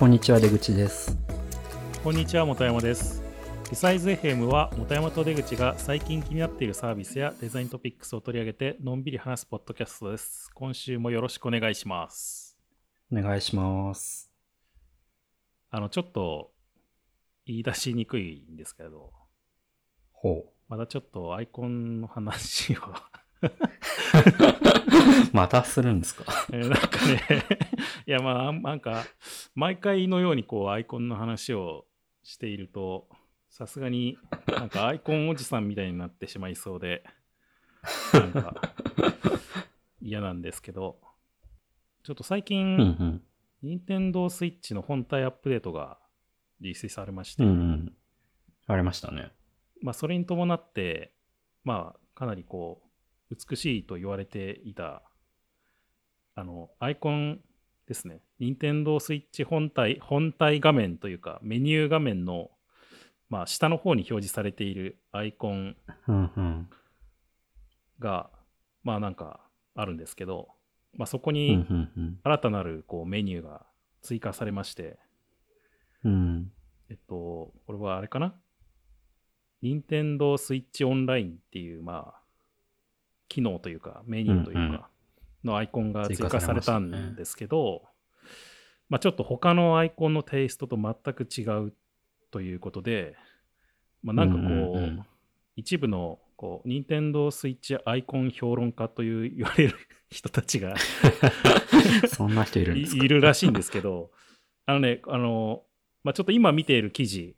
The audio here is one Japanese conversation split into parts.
こんにちは出口です。こんにちは本山です。リサイズ FM は本山と出口が最近気になっているサービスやデザイントピックスを取り上げてのんびり話すポッドキャストです。今週もよろしくお願いします。お願いします。あのちょっと言い出しにくいんですけど。ほう。まだちょっとアイコンの話を またするんですか？えーなんかねいやまあなんか毎回のようにこうアイコンの話をしているとさすがになんかアイコンおじさんみたいになってしまいそうでなんか嫌なんですけどちょっと最近、うんうん。任天堂スイッチの本体アップデートがリリースされまして、うんうん。ありましたね。まあ、それに伴って、まあ、かなりこう、美しいと言われていた、あの、アイコンですね。任天堂スイッチ本体、本体画面というか、メニュー画面の、まあ、下の方に表示されているアイコンが、まあなんかあるんですけど、まあそこにん新たなるこうメニューが追加されまして、えっと、これはあれかな？任天堂スイッチオンラインっていう、まあ、機能というか、メニューというか、のアイコンが追加されたんねですけど、まあちょっと他のアイコンのテイストと全く違うということで、まあなんかこう、一部の、こう、任天堂スイッチアイコン評論家という言われる人たちが そんな人いるんですか？いいるらしいんですけど、あのね、あの、まあ、ちょっと今見ている記事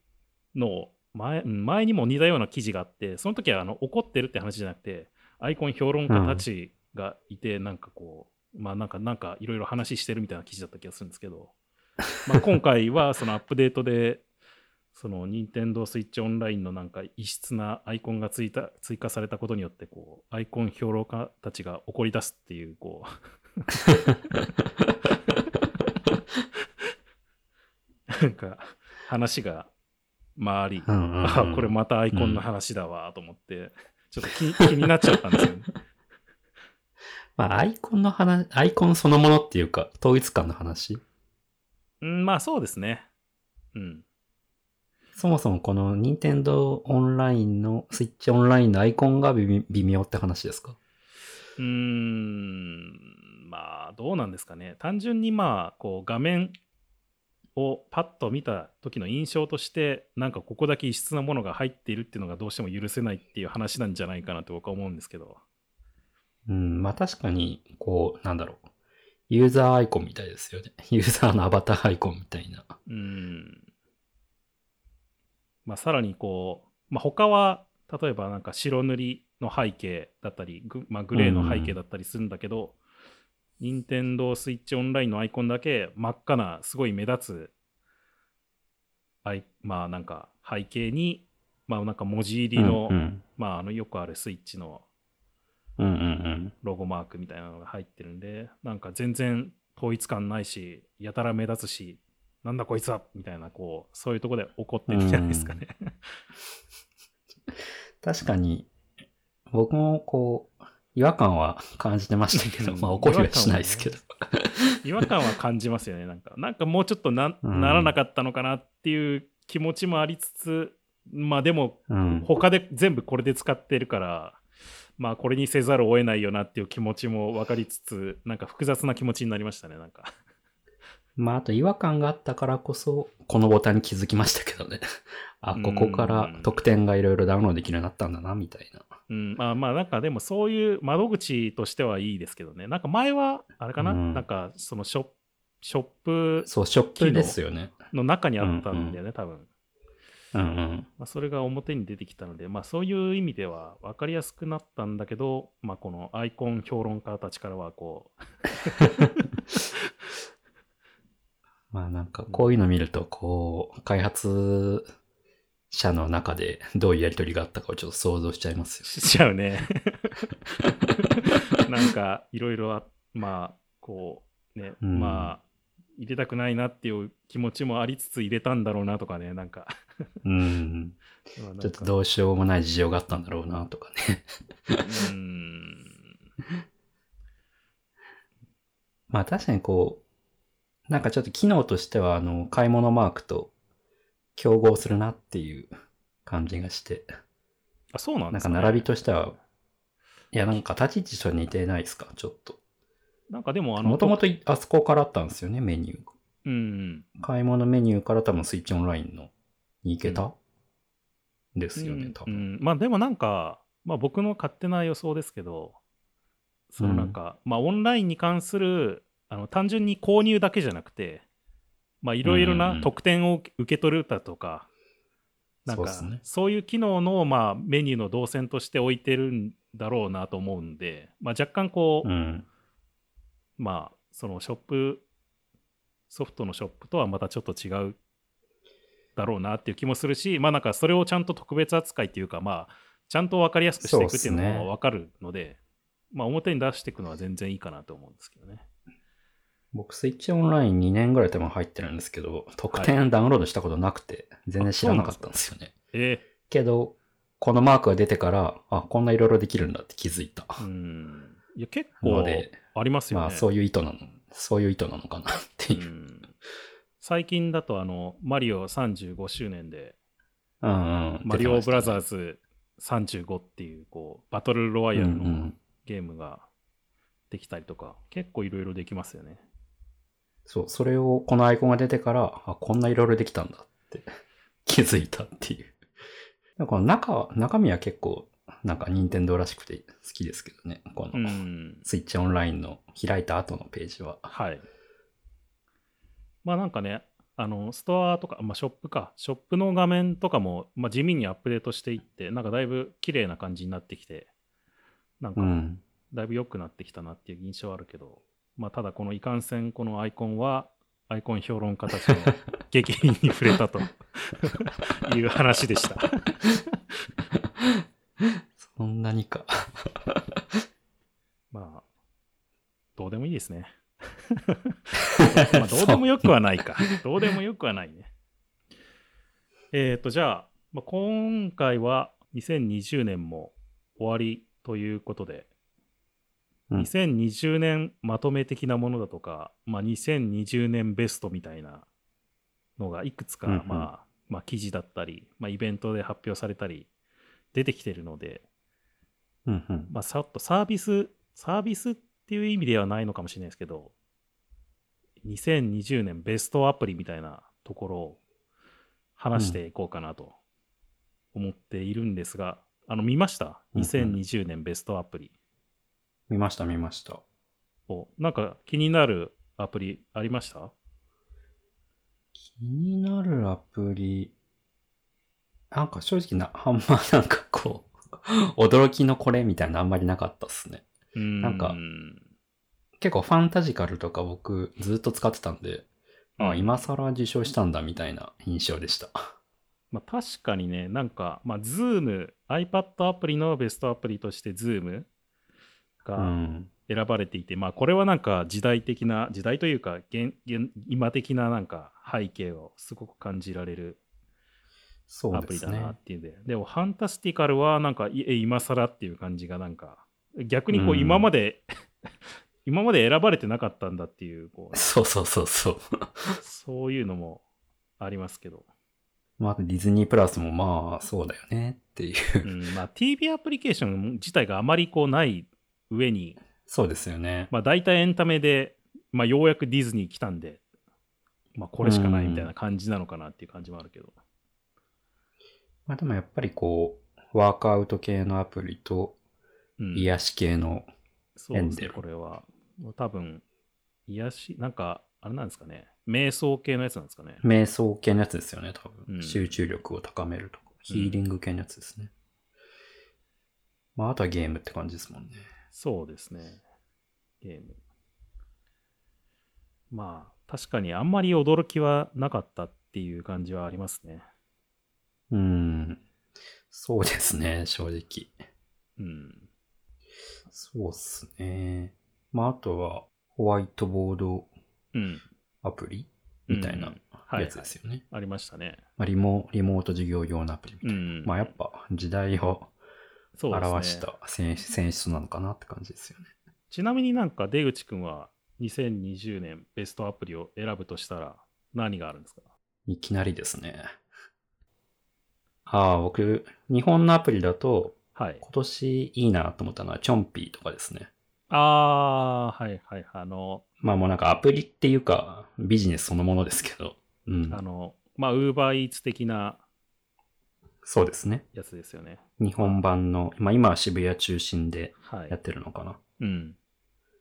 の前うん前にも似たような記事があって、その時はあの怒ってるって話じゃなくて、アイコン評論家たちがいて、なんかこう、まあなんか、なんかいろいろ話してるみたいな記事だった気がするんですけど、まあ、今回はそのアップデートで、その任天堂スイッチオンラインのなんか異質なアイコンが追加追加されたことによって、こう、アイコン評論家たちが怒り出すっていう、こう、なんか話が回り、うんうんうん。あこれまたアイコンの話だわと思って、ちょっと気気になっちゃったんですよね。まあアイコンの話アイコンそのものっていうか統一感の話？うん、まあそうですね。うん。そもそもこの任天堂オンラインのスイッチオンラインのアイコンが微妙って話ですか？うーん、まあどうなんですかね。単純にまあ、こう画面をパッと見た時の印象として、なんかここだけ異質なものが入っているっていうのがどうしても許せないっていう話なんじゃないかなと僕は思うんですけど。うん、まあ確かに、こう、なんだろう。ユーザーアイコンみたいですよね。ユーザーのアバターアイコンみたいな。うーん。まあ、さらにこう、まあ、他は、例えばなんか白塗りの背景だったり、グ,、まあ、グレーの背景だったりするんだけど、任天堂スイッチオンラインのアイコンだけ真っ赤な、すごい目立つ、アイまあなんか背景に、まあなんか文字入りの、うんうん、まああのよくあるスイッチのうんうんうん。ロゴマークみたいなのが入ってるんで、なんか全然統一感ないし、やたら目立つし、なんだこいつはみたいな、こう、そういうとこで怒ってるんじゃないですかね。確かに、僕もこう、違和感は感じてましたけど、うんまあ怒りはしないですけど。違和感は感じますよね、なんか。なんかもうちょっとな,、うんならなかったのかなっていう気持ちもありつつ、まあでも、うん。他で全部これで使ってるから、まあこれにせざるを得ないよなっていう気持ちも分かりつつ、なんか複雑な気持ちになりましたね、なんか。まああと違和感があったからこそ、このボタンに気づきましたけどね。あ、ここから特典がいろいろダウンロードできるようになったんだな、みたいな。うん、まあまあなんかでもそういう窓口としてはいいですけどね。なんか前は、あれかな、うんなんかそのショップ、ショップそう、ショップですよね。の中にあったんだよね、多分。うんうん。まあ、それが表に出てきたので、まあそういう意味では分かりやすくなったんだけど、まあこのアイコン評論家たちからはこ まあなんかこういうの見ると、こう、開発者の中でどういうやりとりがあったかをちょっと想像しちゃいますう、しちゃうね。なんかいろいろあ、まあこうね、うんまあ入れたくないなっていう気持ちもありつつ入れたんだろうなとかね、なんか。よ。うん。ちょっとどうしようもない事情があったんだろうなとかね。うーん。まあ確かにこう、なんかちょっと機能としては、あの、買い物マークと競合するなっていう感じがして、あ、そうなんですか、なんか並びとしては、いや、なんか立ち位置と似てないですか、ちょっと。なんかでも、あの、もともとあそこからあったんですよね、メニューが。うん。買い物メニューから多分スイッチオンラインのに行けた、ですよね、多う分。ん、まあでもなんか、まあ僕の勝手な予想ですけど、そのなんか、まあオンラインに関する、あの単純に購入だけじゃなくて、まあいろいろうんうんうなん特典を受け取るだとか、なんかそうねそういう機能のまあメニューの動線として置いてるんだろうなと思うんで、まあ若干こう、うん。まあそのショップ、ソフトのショップとはまたちょっと違うだろうなっていう気もするし、まあなんかそれをちゃんと特別扱いっていうか、まあちゃんと分かりやすくしていくっていうのも分かるので、まあ表に出していくのは全然いいかなと思うんですけどね。僕、スイッチオンライン2年ぐらい多分入ってるんですけど、特典ダウンロードしたことなくて、全然知らなかったんですよね。えけど、このマークが出てから、あ、こんないろいろできるんだって気づいた。ー、うん。いや結構ありますよね。まあ、そういう意図なの、そういう意図なのかなっていうう。ん最近だとあの、マリオ35周年で、うんうん。マリオブラザーズズ35っていう、こう、バトルロワイヤルのゲームができたりとか、結構いろいろできますよね。そう、それを、このアイコンが出てから、あ、こんないろいろできたんだって 気づいたっていう。でもこの中は、中身は結構、なんか任天堂らしくて好きですけどね。こうの、ん。スイッチオンラインの開いた後のページは。はい。まあなんかね、あの、ストアとか、まあショップか、ショップの画面とかも、まあ地味にアップデートしていって、なんかだいぶ綺麗な感じになってきて、なんかうん。だいぶ良くなってきたなっていう印象はあるけど、まあただこのいかんせんこのアイコンは、アイコン評論家たちの激変に触れたと いう話でした。そんなにか。まあ、どうでもいいですね。まあ、どうでもよくはないか。どうでもよくはないね。えっ、と、じゃあ、まあ、今回は2020年も終わりということで、うん。2020年まとめ的なものだとか、まあ、2020年ベストみたいなのがいくつか、うんうん。まあ、まあ、記事だったり、まあ、イベントで発表されたり、出てきてるので、うんうん。まあ、さっとサービス、サービスっていう意味ではないのかもしれないですけど、2020年ベストアプリみたいなところを話していこうかなと思っているんですが、あの、見ました？うんうん ?2020 年ベストアプリ見ました見ました。を。なんか気になるアプリありました？気になるアプリ、なんか正直な、あんまなんかこう、驚きのこれみたいなのあんまりなかったっすね。なんか結構ファンタジカルとか僕ずっと使ってたんで、あ、今更受賞したんだみたいな印象でした。まあ、確かにね、なんか、まあ、Zoom、iPad アプリのベストアプリとして Zoom うがん。選ばれていて、まあ、これはなんか時代的な、時代というか現、現今的ななんか背景をすごく感じられるアプリだなねっ。ていうんで、でも、ファンタスティカルはなんか、今更っていう感じがなんか、逆にこう、うん今まで、今まで選ばれてなかったんだっていう、こう、そうそうそうそう。そういうのもありますけど。まあ、ディズニープラスもまあ、そうだよねっていうう。ん、まあ TV アプリケーション自体があまりこうない上に、そうですよね。まあ大体エンタメで、まあようやくディズニー来たんで、まあこれしかないみたいな感じなのかなっていう感じもあるけど。まあでもやっぱりこう、ワークアウト系のアプリと、うん、癒し系の、そうですね、エンデルこれは。多分、癒し、なんか、あれなんですかね、瞑想系のやつなんですかね。瞑想系のやつですよね、多分。うん集中力を高めるとか、ヒーリング系のやつですね。まあ、あとはゲームって感じですもんね。そうですね、ゲーム。まあ、確かにあんまり驚きはなかったっていう感じはありますね。うん。そうですね、正直。うん。そうっすね。まあ、あとは、ホワイトボードうん。アプリみたいなうんはいやつですよね。ありましたね。まあ、リモリモート授業用のアプリみたいな。うん。まあ、やっぱ時代をそうですね表した選選出なのかなって感じですよね。ちなみになんか出口くんは2020年ベストアプリを選ぶとしたら何があるんですか？いきなりですね。ああ、僕、日本のアプリだと、はい。今年いいなと思ったのは、チョンピーとかですね。あー、はいはい。あの、まあもうなんかアプリっていうか、ビジネスそのものですけど。うんあ。の、まあ、ウーバーイーツ的なそうですね。やつですよね。日本版の、まあ今は渋谷中心ではい。やってるのかな。うん。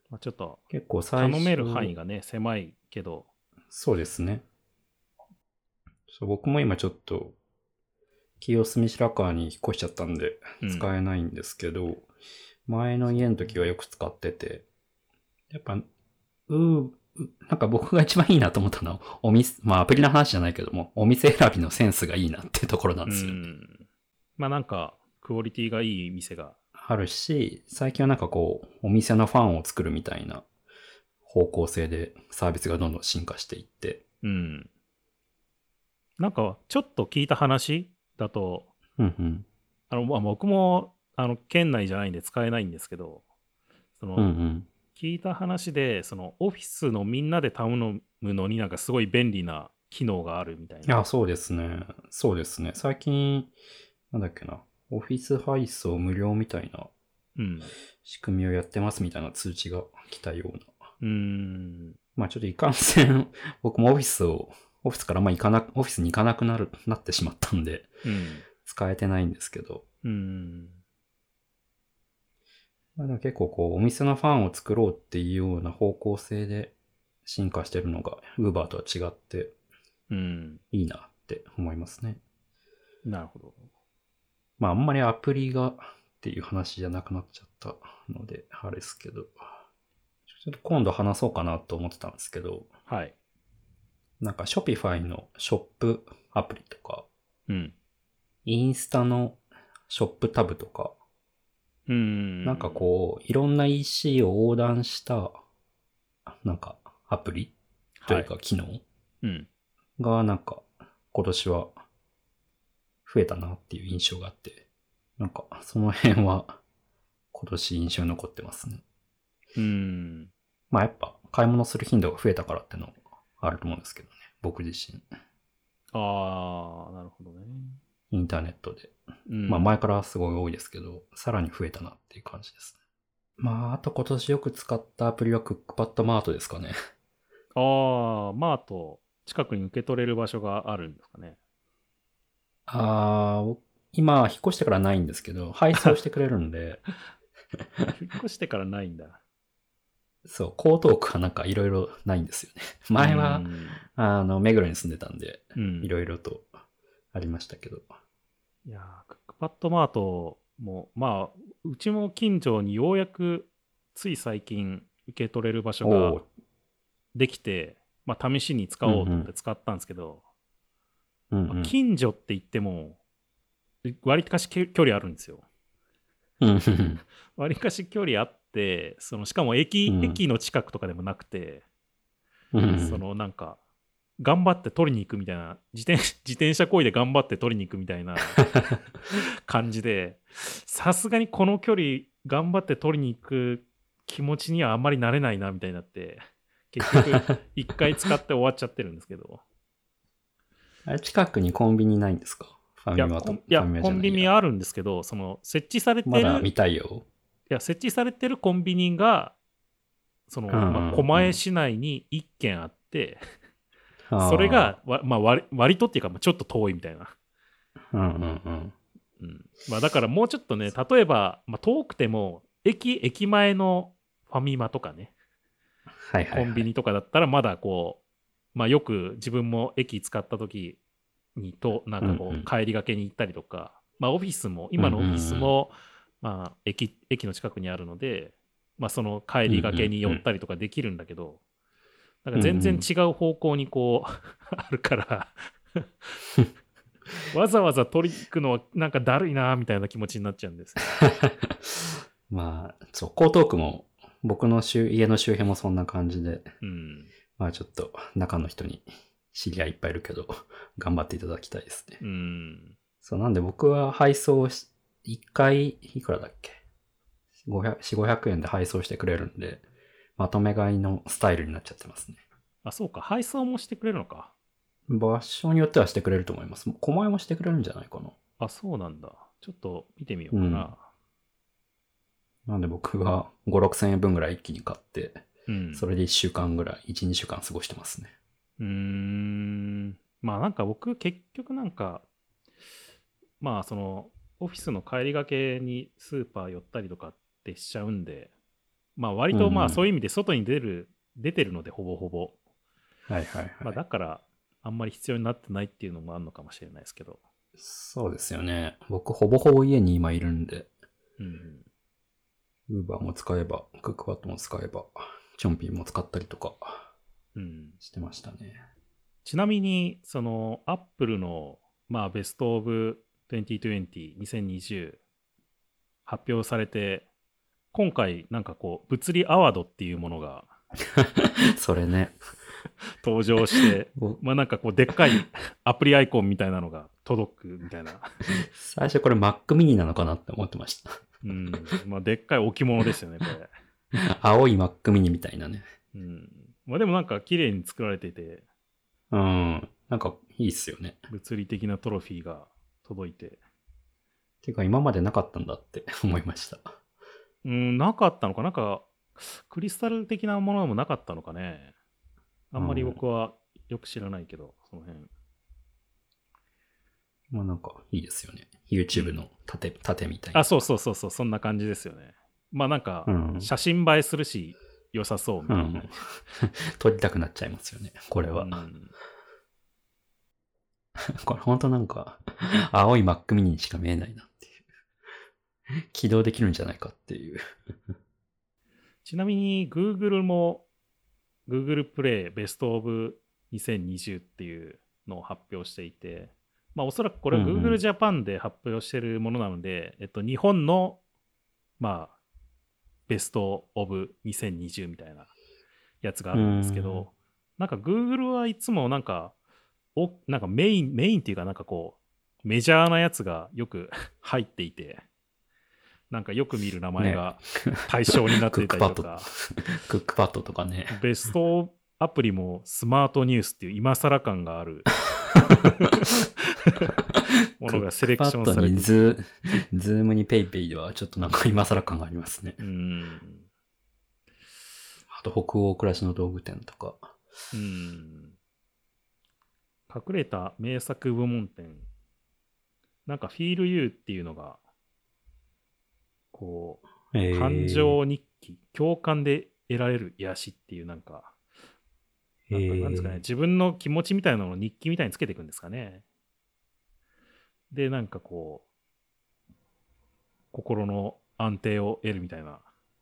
まあ、ちょっと、結構最初。頼める範囲がね、狭いけど、そうですね。そう僕も今ちょっと、清澄白河に引っ越しちゃったんで、うん使えないんですけど、前の家の時はよく使ってて、やっぱ、うー、なんか僕が一番いいなと思ったのは、お店、まあアプリの話じゃないけども、お店選びのセンスがいいなっていうところなんですよ。うん。まあなんか、クオリティがいい店が、あるし、最近はなんかこう、お店のファンを作るみたいな方向性でサービスがどんどん進化していって、うん。なんか、ちょっと聞いた話だと、うんうん。あの、まあ、僕も、あの、県内じゃないんで使えないんですけど、その、うんうん。聞いた話で、その、オフィスのみんなで頼むのになんかすごい便利な機能があるみたいな。いや、そうですね。そうですね。最近、なんだっけな。オフィス配送無料みたいなうん。仕組みをやってますみたいな通知が来たような。うーん。まあちょっといかんせん、僕もオフィスを、オフィスからまあ行かな、オフィスに行かなくなる、なってしまったんで、うん。使えてないんですけど。うん。まあでも結構こう、お店のファンを作ろうっていうような方向性で進化してるのが、Uber とは違ってうん。いいなって思いますね。なるほど。まああんまりアプリがっていう話じゃなくなっちゃったので、あれですけど。ちょっと今度話そうかなと思ってたんですけど、はい。なんか Shopify のショップアプリとか、うん。インスタのショップタブとか、うん。なんかこう、いろんな EC を横断した、なんかアプリ？というか機能？うん。がなんか今年は増えたなっていう印象があって、なんかその辺は今年印象に残ってますね。うん。まあやっぱ買い物する頻度が増えたからってのもあると思うんですけどね。僕自身。ああ、なるほどね。インターネットで。うん、まあ前からすごい多いですけど、さらに増えたなっていう感じですね。まああと今年よく使ったアプリはクックパッドマートですかね。ああ、マート、近くに受け取れる場所があるんですかね。あー、今引っ越してからないんですけど、配送してくれるんで、引っ越してからないんだ。そう、江東区はなんかいろいろないんですよね。前は、うんあの、目黒に住んでたんで、うんいろいろとありましたけど。いやークックパッドマートも、まあ、うちも近所にようやくつい最近受け取れる場所ができて、まあ、試しに使おうと思って使ったんですけど、まあうん。うん。近所って言っても、割かし距離あるんですよ。割かし距離あって、そのしかも駅,、うん。駅の近くとかでもなくて、うん。そのなんか、頑張って取りに行くみたいな、自転 自転車こいで頑張って取りに行くみたいな 感じで、さすがにこの距離頑張って取りに行く気持ちにはあんまりなれないなみたいになって、結局 一回使って終わっちゃってるんですけど。あれ近くにコンビニないんですか？ファミマと。コンいやファミマじゃないコンビニはあるんですけど、その設置されてる、まだ見たいよ。いや、設置されてるコンビニが、その、うんうんうんまあ、狛江市内に1軒あって、それ、が、わまあ割、割とっていうか、まあちょっと遠いみたいな。うんうんうん。うんまあ、だからもうちょっとね、例えば、まあ、遠くても、駅、駅前のファミマとかね、はいはい、はい。コンビニとかだったら、まだこう、まあ、よく自分も駅使った時にと、なんかこう、帰りがけに行ったりとか、まあ、オフィスも、今のオフィスも、まあ、駅、駅の近くにあるので、まあ、その帰りがけに寄ったりとかできるんだけど、なんか全然違う方向にこう、あるから、わざわざ取りに行くのはなんかだるいなみたいな気持ちになっちゃうんですよ。まあ、そう、江東区も、僕の周家の周辺もそんな感じで、うん。まあちょっと中の人に知り合いいっぱいいるけど、頑張っていただきたいですね。うん。そう、なんで僕は配送し、1回いくらだっけ ?500、4、500円で配送してくれるんで、まとめ買いのスタイルになっちゃってますね。あ、そうか。配送もしてくれるのか。場所によってはしてくれると思います。狛江もしてくれるんじゃないかな。あ、そうなんだ。ちょっと見てみようかな。なんで僕は5、6千円分ぐらい一気に買って、うん。それで1週間ぐらい、1、2週間過ごしてますね。うーん。まあなんか僕結局なんか、まあそのオフィスの帰りがけにスーパー寄ったりとかってしちゃうんで、まあ割とまうんうんあそういう意味で外に出る、出てるのでほぼほぼ。はいはいはい。まあだからあんまり必要になってないっていうのもあるのかもしれないですけど。そうですよね。僕ほぼほぼ家に今いるんで、うん。ウーバーも使えば、クックパッドも使えば、チョンピンも使ったりとかうん。してましたね。ちなみに、その、アップルの、まあ、ベストオブ2020、2020発表されて、今回、なんかこう、物理アワードっていうものが それね。登場して、ぼまあなんかこう、でっかいアプリアイコンみたいなのが届くみたいな。最初これ Mac mini なのかなって思ってました。うん。まあ、でっかい置物ですよね、これ。青い Mac mini みたいなね。うん。まあでもなんか綺麗に作られていて、うん。なんかいいっすよね。物理的なトロフィーが届いて。てか今までなかったんだって思いました。うん、なかったのか？なんか、クリスタル的なものもなかったのかね？あんまり僕はよく知らないけど、その辺。まあなんかいいですよね。YouTube の縦、縦みたいな。あ、そうそうそうそう、そんな感じですよね。まあなんかう、ん。写真映えするし、良さそうみたいな。うん 撮りたくなっちゃいますよね。これは。うん これ本当なんか、青い Mac mini にしか見えないな。起動できるんじゃないかっていう。ちなみに Google も Google Play Best of 2020っていうのを発表していて、まあおそらくこれはうんうん。Google Japan で発表してるものなので、えっと日本のまあベストオブ2020みたいなやつがあるんですけうん。ど、なんか Google はいつもなんか、おなんかメイン、メインっていうかなんかこう、メジャーなやつがよく 入っていて、なんかよく見る名前が対象になっていたりとか、クックパッドとかね。ベストアプリもスマートニュースっていう今更感がある ものがセレクションされてズー、ズームにペイペイではちょっとなんか今更感がありますね。うん。あと北欧暮らしの道具店とか。うん。隠れた名作部門展。なんか、フィールユーっていうのが、こう、えー感情日記、共感で得られる癒しっていう、なんか、なんですかね、えー自分の気持ちみたいなのを日記みたいにつけていくんですかね。で、なんかこう、心の安定を得るみたいな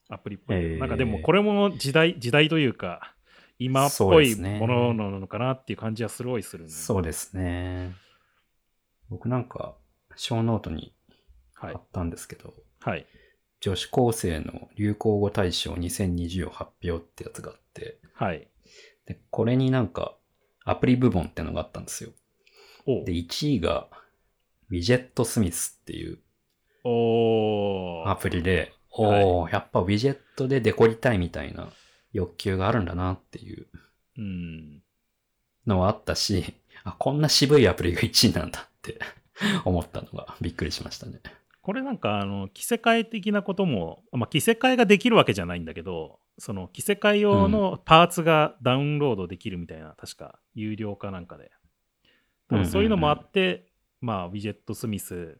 アプリっぽい。えーなんかでも、これも時代、時代というか、今っぽいものなのかなっていう感じはすごいするんでそうですね。僕なんか、小ノートにはい貼っ。たんですけど、はい。女子高生の流行語大賞2020を発表ってやつがあって、はい。で、これになんか、アプリ部門ってのがあったんですよ。で、1位が、ウィジェットスミスっていうアプリで、おー、やっぱウィジェットでデコりたいみたいな欲求があるんだなっていううん。のはあったし、あ、こんな渋いアプリが1位なんだって思ったのがびっくりしましたね。これなんか、あの、着せ替え的なことも、まあ、着せ替えができるわけじゃないんだけど、その着せ替え用のパーツがダウンロードできるみたいな、確か、有料かなんかで。多分そういうのもあって、まあ、ウィジェットスミス、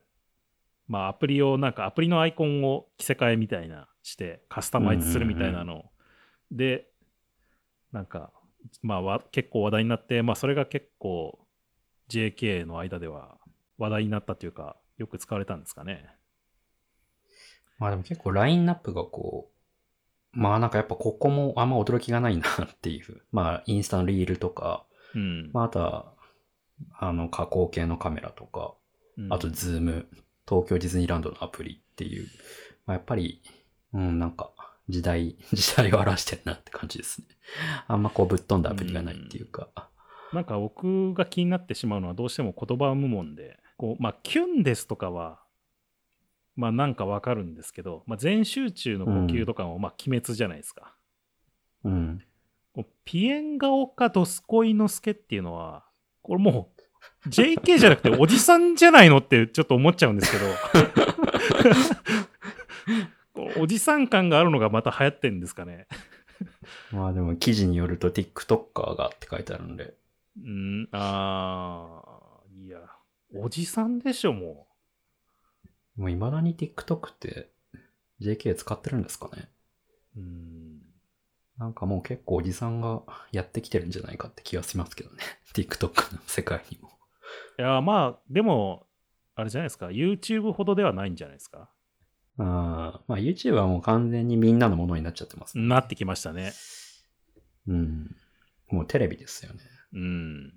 まあ、アプリを、なんかアプリのアイコンを着せ替えみたいなして、カスタマイズするみたいなの。で、なんか、まあわ、結構話題になって、まあ、それが結構、JK の間では話題になったというか、よく使われたんですかね。まあでも結構ラインナップがこう、まあなんかやっぱここもあんま驚きがないなっていう。まあインスタのリールとか、うん。まああとは、あの加工系のカメラとか、うんあとズーム、東京ディズニーランドのアプリっていう。まあやっぱり、うんなんか時代、時代を表してるなって感じですね。あんまこうぶっ飛んだアプリがないっていうか。なんか僕が気になってしまうのはどうしても言葉無門で、こう、まあ、キュンですとかは、まあなんかわかるんですけど、まあ、全集中の呼吸とかも、まあ、鬼滅じゃないですか。うん。ピエンガオかドスコイのスケっていうのは、これもう JK じゃなくておじさんじゃないのってちょっと思っちゃうんですけど、おじさん感があるのがまた流行ってんですかね。まあでも記事によると TikToker がって書いてあるんで。うん、あー、いや、おじさんでしょ、ももう未だに TikTok って JK 使ってるんですかねう。うん。なんかもう結構おじさんがやってきてるんじゃないかって気がしますけどね。TikTok の世界にも。いや、まあ、でも、あれじゃないですか、YouTube ほどではないんじゃないですか。あーまあ YouTube はもう完全にみんなのものになっちゃってます。なってきましたね。うん。もうテレビですよね。うん。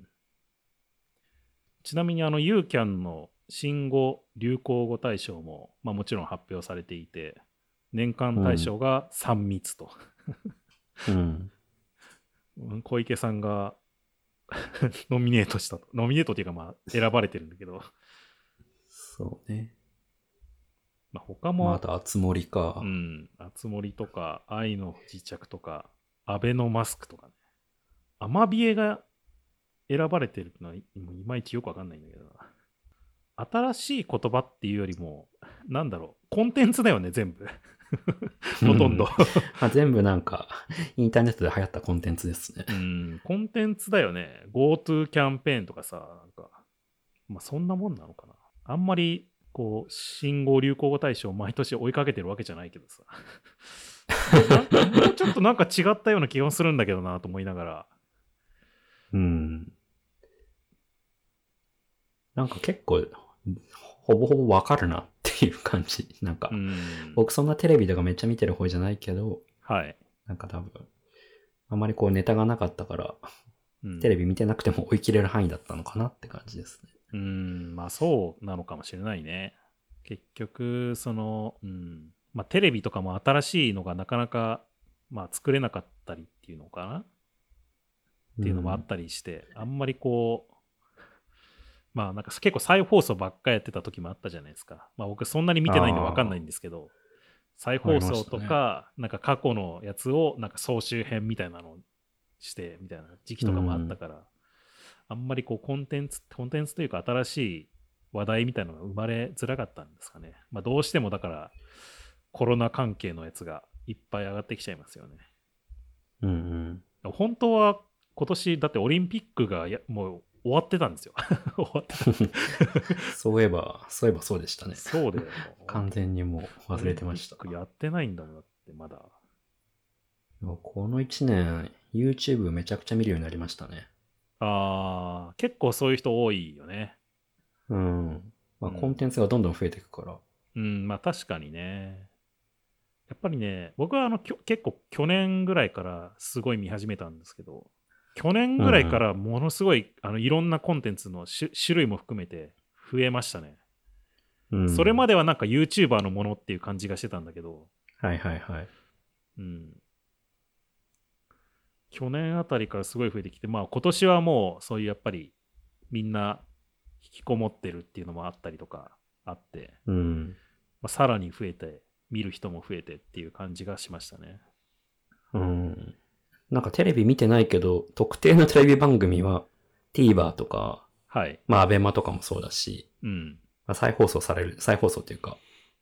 ちなみに、あの、ユーキャンの新語・流行語大賞も、まあもちろん発表されていて、年間大賞が3密と。うん。う ん小池さんが ノミネートしたと。ノミネートっていうか、まあ、選ばれてるんだけど、そうね。まあ、他も、まあ、あと、あつ森か。うん、あつ森とか、愛の不時着とか、アベノマスクとかね。アマビエが選ばれてるのは、いいまいちよくわかんないんだけどな。新しい言葉っていうよりも、なんだろう、コンテンツだよね、全部。ほとんど。ま あ、全部なんか、インターネットで流行ったコンテンツですね。うん、コンテンツだよね。GoTo キャンペーンとかさ、なんか、まあそんなもんなのかな。あんまり、こう、新語・流行語大賞を毎年追いかけてるわけじゃないけどさ。ちょっとなんか違ったような気がするんだけどなと思いながら。うん。なんか結構、ほぼほぼわかるなっていう感じ。なんかう、ん。僕そんなテレビとかめっちゃ見てる方じゃないけど、はい。なんか多分、あまりこうネタがなかったから、うん、テレビ見てなくても追い切れる範囲だったのかなって感じですね。うん、まあそうなのかもしれないね。結局、その、うん。まあテレビとかも新しいのがなかなか、まあ作れなかったりっていうのかな？っていうのもあったりして、あんまりこう、まあなんか結構再放送ばっかやってた時もあったじゃないですか。まあ僕そんなに見てないんでわかんないんですけど、再放送とか、なんか過去のやつをなんか総集編みたいなのをしてみたいな時期とかもあったから、あんまりこうコンテンツ、コンテンツというか新しい話題みたいなのが生まれづらかったんですかね。まあどうしてもだからコロナ関係のやつがいっぱい上がってきちゃいますよね。うんうん。本当は今年だってオリンピックがやもう終わってたんですよ。終わってた。そういえば、そういえばそうでしたね。そうだよ。完全にもう忘れてました。やってないんだもんだってまだ。この1年、YouTube めちゃくちゃ見るようになりましたね。あー、結構そういう人多いよね。うん。まあ、うんコンテンツがどんどん増えていくから。うん、まあ確かにね。やっぱりね、僕はあの結構去年ぐらいからすごい見始めたんですけど、去年ぐらいからものすごい、あのいろんなコンテンツの種種類も含めて増えましたね。うん、それまで。ではなんか YouTuber のものっていう感じがしてたんだけど、はいはいはい。うん。去年あたりからすごい増えてきて、まあ今年はもうそういうやっぱりみんな引きこもってるっていうのもあったりとかあって、うん。まあ、さらに増えて、見る人も増えてっていう感じがしましたね。うん。なんかテレビ見てないけど、特定のテレビ番組は TVer とか、はい。まあ ABEMA とかもそうだし、うん。まあ、再放送される、再放送っていうか、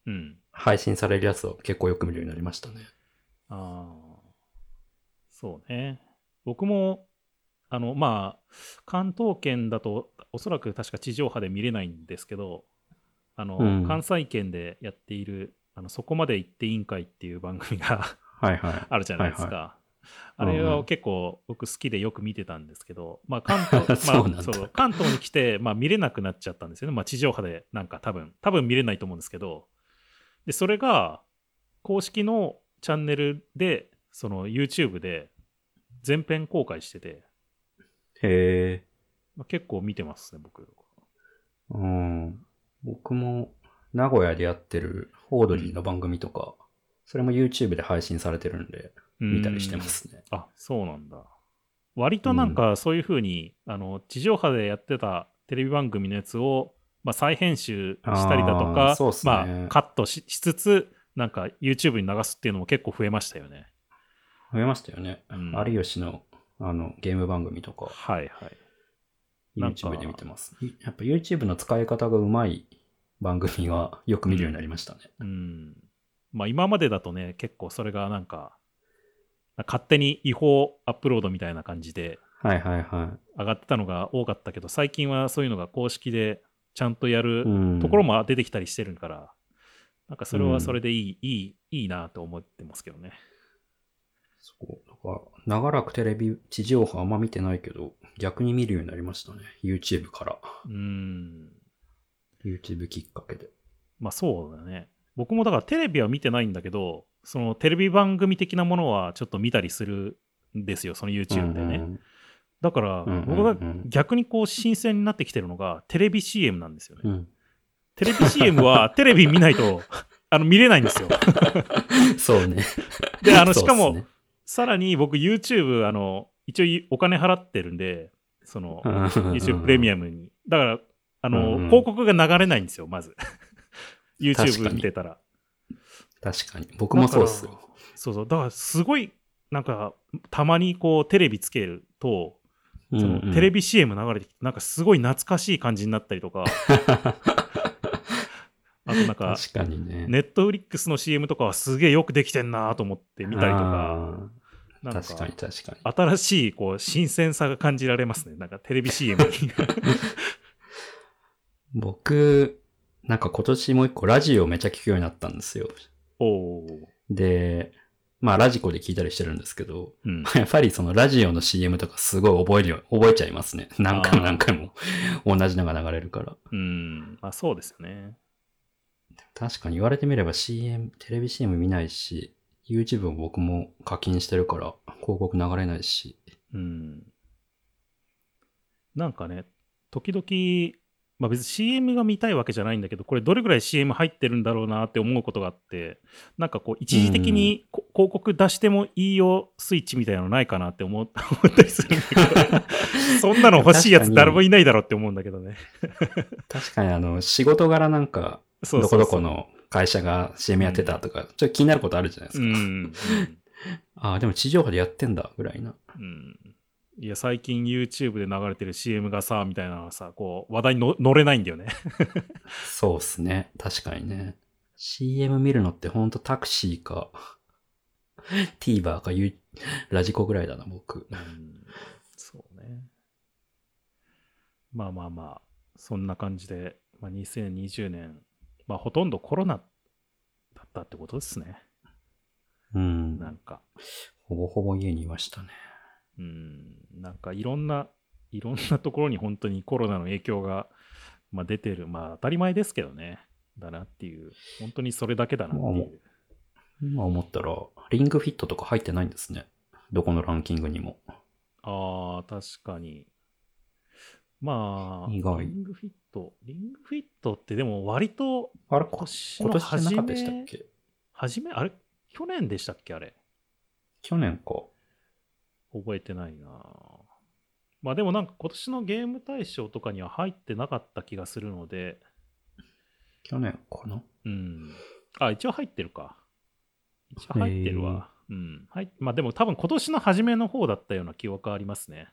うん。配信されるやつを結構よく見るようになりましたね。ああ。そうね。僕も、あの、まあ、関東圏だと、おそらく確か地上波で見れないんですけど、あの、うん関西圏でやっている、あのそこまで行って委員会っていう番組がはいはい。あるじゃないですか。はあれうんうんは結構僕好きでよく見てたんですけど、まあ 関東、まあそう関東に来て、まあ見れなくなっちゃったんですよね。まあ地上波でなんか多分、多分見れないと思うんですけど、で、それが公式のチャンネルで、その YouTube で全編公開してて、へえ。まあ、結構見てますね、僕。うん。僕も名古屋でやってるオードリーの番組とか、それも YouTube で配信されてるんで、見たりしてますね。あ、そうなんだ。割となんかそういう風に、あの、地上波でやってたテレビ番組のやつを、まあ、再編集したりだとあかー、そうっすねまあ、カットししつつ、なんか YouTube に流すっていうのも結構増えましたよね。増えましたよね。うん有吉のあのゲーム番組とかはいはい。YouTube で見てます。やっぱ YouTube の使い方がうまい番組はよく見るようになりましたね。うん。まあ今までだとね、結構それがなんか、勝手に違法アップロードみたいな感じではいはいは上がってたのが多かったけど、最近はそういうのが公式でちゃんとやい。るうんところも出てきたりしてるから、なんかそれはそれでいい、いい、いいなと思ってますけどね。そう。だから、長らくテレビ、地上波あんま見てないけど、逆に見るようになりましたね。YouTube から。うん。YouTube きっかけで。まあそうだね。僕もだからテレビは見てないんだけど、そのテレビ番組的なものはちょっと見たりするんですよ、その YouTube でね。うんだからうんうんうん僕が逆にこう新鮮になってきてるのがテレビ CM なんですよね。うん。テレビ CM は テレビ見ないとあの見れないんですよ。そうね。で、あの、しかも、ねさらに僕 YouTube、あの、一応お金払ってるんで、その、YouTube プレミアアムに。だから、あの、うんうん広告が流れないんですよ、まず。YouTube に見てたら。確かに。僕もそうっすよ。そうそう。だから、すごい、なんか、たまにこう、テレビつけると、そのテレビ CM 流れてきて、なんかすごい懐かしい感じになったりとか、あとなんか、確かにね。ネットフリックスの CM とかはすげえよくできてんなと思って見たりとか、あなんかー確かに確かに。新しいこう新鮮さが感じられますね。なんかテレビ CM に。僕、なんか今年もう一個ラジオめちゃ聞くようになったんですよ。で、まあラジコで聞いたりしてるんですけど、うん。やっぱりそのラジオの CM とかすごい覚えるよ、覚えちゃいますね。何回も何回も同じのが流れるから。うん。まあそうですよね。確かに言われてみれば CM、テレビ CM 見ないし、YouTube も僕も課金してるから広告流れないし。うん。なんかね、時々、まあ別に CM が見たいわけじゃないんだけど、これどれぐらい CM 入ってるんだろうなって思うことがあって、なんかこう一時的にこ広告出してもいいよスイッチみたいなのないかなって思 思ったりするんだけど、そんなの欲しいやつ誰もいないだろうって思うんだけどね。確かにあの、仕事柄なんか、どこどこの会社が CM やってたとか、ちょっと気になることあるじゃないですか。うんうん。ああ、でも地上波でやってんだ、ぐらいな。うんいや、最近 YouTube で流れてる CM がさ、みたいなのはさ、こう、話題にの乗れないんだよね。そうっすね。確かにね。CM 見るのってほんとタクシーか、TVer かユラジコぐらいだな、僕。うんそうね。まあまあまあ、そんな感じで、まあ、2020年、まあほとんどコロナだったってことですね。うん。なんか、ほぼほぼ家にいましたね。うん、なんかいろんな、いろんなところに本当にコロナの影響が、まあ、出てる。まあ当たり前ですけどね。だなっていう。本当にそれだけだなっていう。今思ったら、リングフィットとか入ってないんですね。どこのランキングにも。ああ、確かに。まあ、意外リングフィット。リングフィットってでも割とあれ、今こ年の初なかったでしたっめ、け？初め、あれ？去年でしたっけあれ？去年か。覚えてないなまあでもなんか今年のゲーム大賞とかには入ってなかった気がするので、去年かな？うん。あ、一応入ってるか。一応入ってるわ。うん。はい。まあでも多分今年の初めの方だったような記憶ありますね。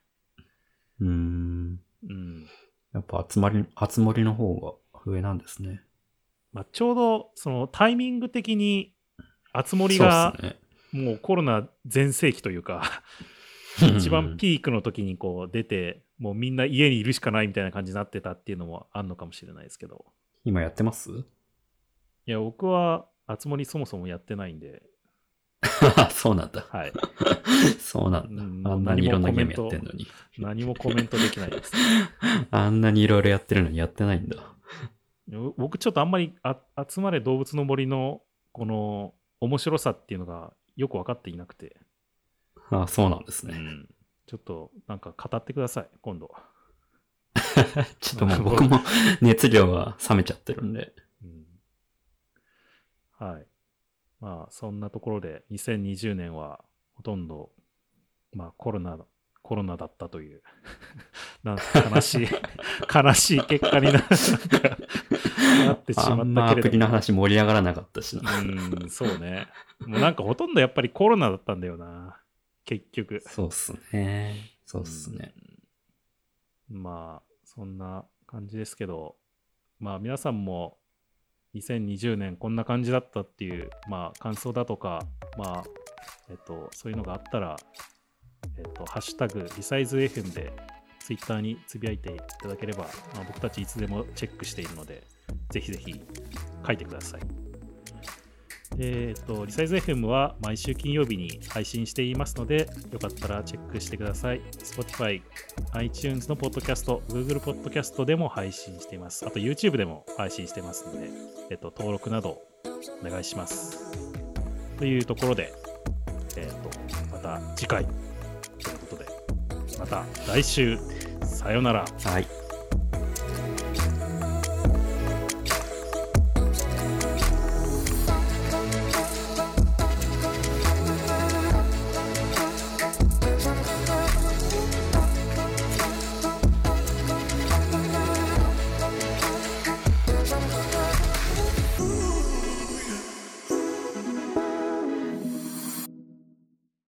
うーん。うん。やっぱ集まり、集まりの方が上なんですね。まあ、ちょうどそのタイミング的に、あつ森そうが。もうコロナ全盛期というか、一番ピークの時にこう出て、もうみんな家にいるしかないみたいな感じになってたっていうのもあんのかもしれないですけど。今やってます？いや、僕は、あつ森そもそもやってないんで、そうなんだ。はい。そうなんうんだ。あんなにいろんなゲームやってんのに。何もコメントできないです。あんなにいろいろやってるのにやってないんだ。僕ちょっとあんまりあ集まれ動物の森のこの面白さっていうのがよく分かっていなくて、あそうなんですね。うん、ちょっとなんか語ってください、今度。ちょっともう僕も熱量が冷めちゃってるんで。うんはい。まあ、そんなところで、2020年はほとんど、まあ、コロナ、コロナだったという、なんか悲しい、悲しい結果にななってしあんまったけれども。まアプリの話盛り上がらなかったしな。うん、そうね。もうなんかほとんどやっぱりコロナだったんだよな。結局。そうっすね。そうっすね。うんまあ、そんな感じですけど、まあ皆さんも2020年こんな感じだったっていう、まあ感想だとか、まあ、えっと、そういうのがあったら、えっと、ハッシュタグリサイズ FM でツイッターにつぶやいていただければ、まあ、僕たちいつでもチェックしているので、ぜひぜひ書いてください。えっと、リサイズ FM は毎週金曜日に配信していますので、よかったらチェックしてください。Spotify、iTunes のポッドキャスト、Google ポッドキャストでも配信しています。あと YouTube でも配信してますので、えっと、登録などお願いします。というところで、えっと、また次回ということで、また来週、さよなら。はい。